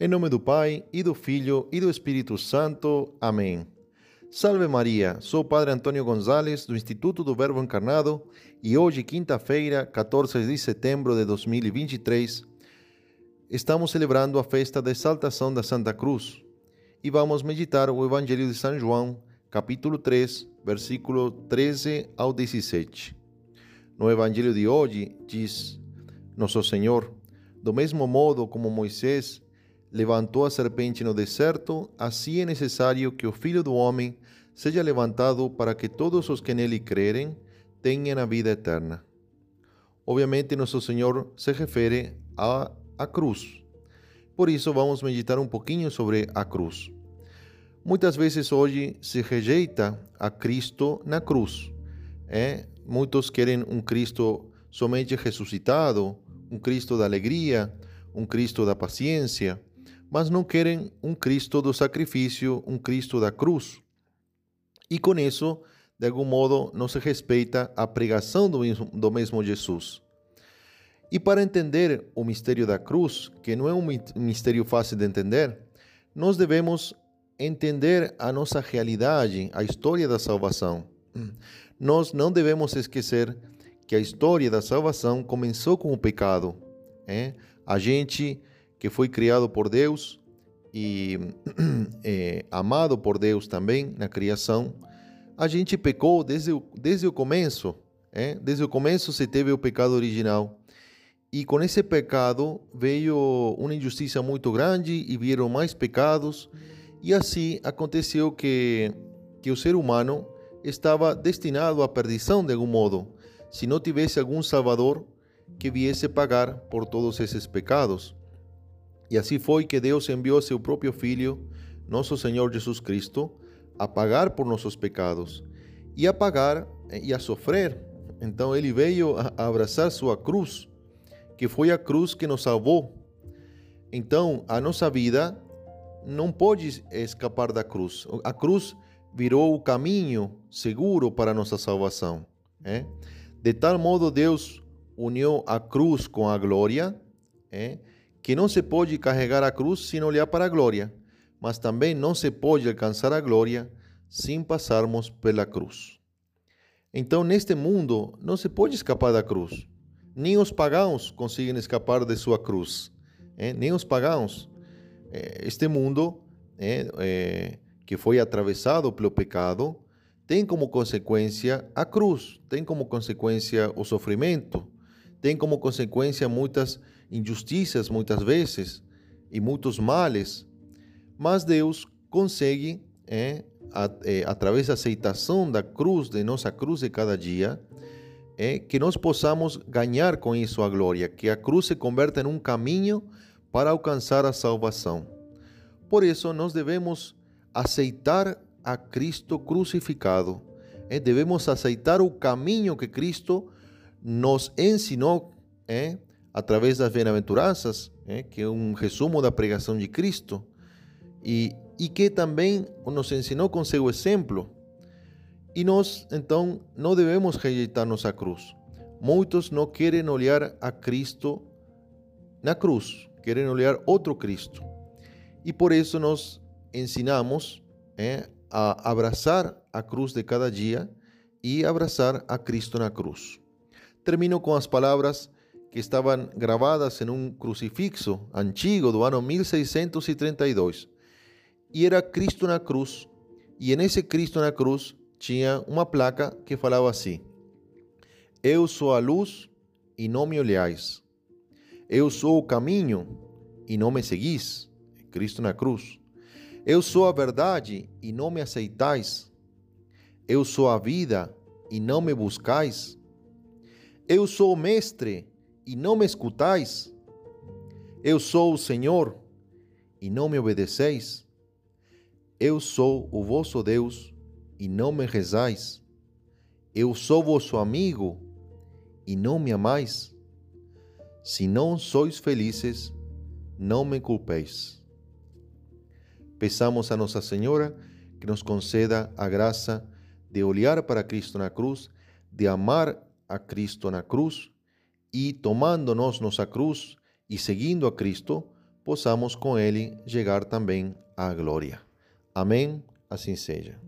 Em nome do Pai, e do Filho, e do Espírito Santo. Amém. Salve Maria, sou o Padre Antônio Gonzalez, do Instituto do Verbo Encarnado, e hoje, quinta-feira, 14 de setembro de 2023, estamos celebrando a festa da exaltação da Santa Cruz e vamos meditar o Evangelho de São João, capítulo 3, versículo 13 ao 17. No Evangelho de hoje, diz Nosso Senhor, do mesmo modo como Moisés levantou a serpente no deserto, assim é necessário que o Filho do Homem seja levantado para que todos os que nele crerem tenham a vida eterna. Obviamente, nosso Senhor se refere à, cruz. Por isso, vamos meditar um pouquinho sobre a cruz. Muitas vezes hoje se rejeita a Cristo na cruz. É? Muitos querem um Cristo somente ressuscitado, um Cristo da alegria, um Cristo da paciência mas não querem um Cristo do sacrifício, um Cristo da cruz. E com isso, de algum modo, não se respeita a pregação do mesmo, do mesmo Jesus. E para entender o mistério da cruz, que não é um mistério fácil de entender, nós devemos entender a nossa realidade, a história da salvação. Nós não devemos esquecer que a história da salvação começou com o pecado. É? A gente que foi criado por Deus e é, amado por Deus também na criação, a gente pecou desde o, desde o começo. É? Desde o começo se teve o pecado original. E com esse pecado veio uma injustiça muito grande e vieram mais pecados. E assim aconteceu que, que o ser humano estava destinado à perdição de algum modo, se não tivesse algum Salvador que viesse pagar por todos esses pecados. E assim foi que Deus enviou seu próprio Filho, nosso Senhor Jesus Cristo, a pagar por nossos pecados e a pagar eh, e a sofrer. Então ele veio a abraçar sua cruz, que foi a cruz que nos salvou. Então a nossa vida não pode escapar da cruz. A cruz virou o caminho seguro para a nossa salvação. É? De tal modo Deus uniu a cruz com a glória. É? Que não se pode carregar a cruz sem olhar para a glória, mas também não se pode alcançar a glória sem passarmos pela cruz. Então, neste mundo, não se pode escapar da cruz. Nem os pagãos conseguem escapar de sua cruz. Eh? Nem os pagãos. Este mundo eh, que foi atravessado pelo pecado tem como consequência a cruz, tem como consequência o sofrimento, tem como consequência muitas injustiças muitas vezes e muitos males, mas Deus consegue, é, a, é, através da aceitação da cruz, de nossa cruz de cada dia, é, que nós possamos ganhar com isso a glória, que a cruz se converta em um caminho para alcançar a salvação. Por isso, nós devemos aceitar a Cristo crucificado. É, devemos aceitar o caminho que Cristo nos ensinou é, através das bem-aventuranças, né, que é um resumo da pregação de Cristo, e, e que também nos ensinou com seu exemplo. E nós, então, não devemos rejeitar nossa cruz. Muitos não querem olhar a Cristo na cruz, querem olhar outro Cristo. E por isso nós ensinamos é, a abraçar a cruz de cada dia e abraçar a Cristo na cruz. Termino com as palavras que estaban gravadas en un crucifixo antigo do ano 1632. E era Cristo na cruz. E en ese Cristo na cruz tinha uma placa que falava assim: Eu sou a luz e não me olhais. Eu sou o caminho e não me seguis. Cristo na cruz. Eu sou a verdade e não me aceitais. Eu sou a vida e não me buscais. Eu sou o mestre e não me escutais? Eu sou o Senhor e não me obedeceis? Eu sou o vosso Deus e não me rezais? Eu sou vosso amigo e não me amais? Se não sois felizes, não me culpeis. Peçamos a Nossa Senhora que nos conceda a graça de olhar para Cristo na cruz, de amar a Cristo na cruz e tomando-nos nossa cruz e seguindo a Cristo, possamos com ele chegar também à glória. Amém? Assim seja.